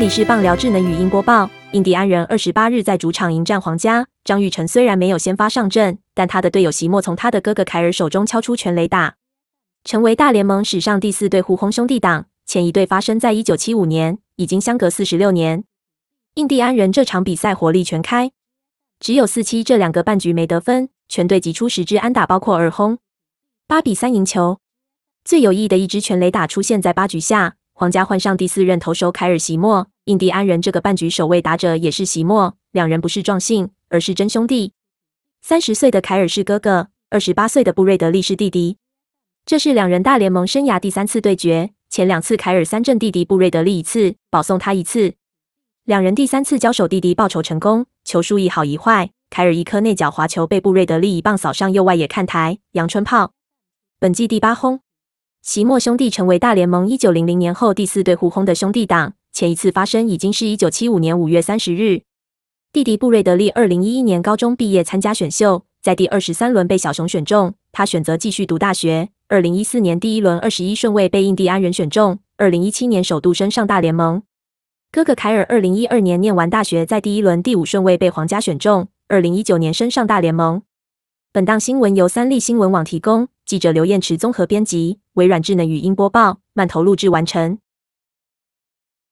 里是棒聊智能语音播报。印第安人二十八日在主场迎战皇家。张玉成虽然没有先发上阵，但他的队友席莫从他的哥哥凯尔手中敲出全垒打，成为大联盟史上第四对互轰兄弟党。前一对发生在一九七五年，已经相隔四十六年。印第安人这场比赛火力全开，只有四七这两个半局没得分，全队挤出十支安打，包括二轰，八比三赢球。最有意义的一支全垒打出现在八局下。皇家换上第四任投手凯尔席莫，印第安人这个半局守卫打者也是席莫，两人不是撞性，而是真兄弟。三十岁的凯尔是哥哥，二十八岁的布瑞德利是弟弟。这是两人大联盟生涯第三次对决，前两次凯尔三振弟弟布瑞德利一次，保送他一次。两人第三次交手，弟弟报仇成功，球数一好一坏。凯尔一颗内角滑球被布瑞德利一棒扫上右外野看台，阳春炮，本季第八轰。席莫兄弟成为大联盟一九零零年后第四对互轰的兄弟党，前一次发生已经是一九七五年五月三十日。弟弟布瑞德利二零一一年高中毕业参加选秀，在第二十三轮被小熊选中，他选择继续读大学。二零一四年第一轮二十一顺位被印第安人选中，二零一七年首度升上大联盟。哥哥凯尔二零一二年念完大学，在第一轮第五顺位被皇家选中，二零一九年升上大联盟。本档新闻由三立新闻网提供，记者刘艳池综合编辑，微软智能语音播报，慢投录制完成。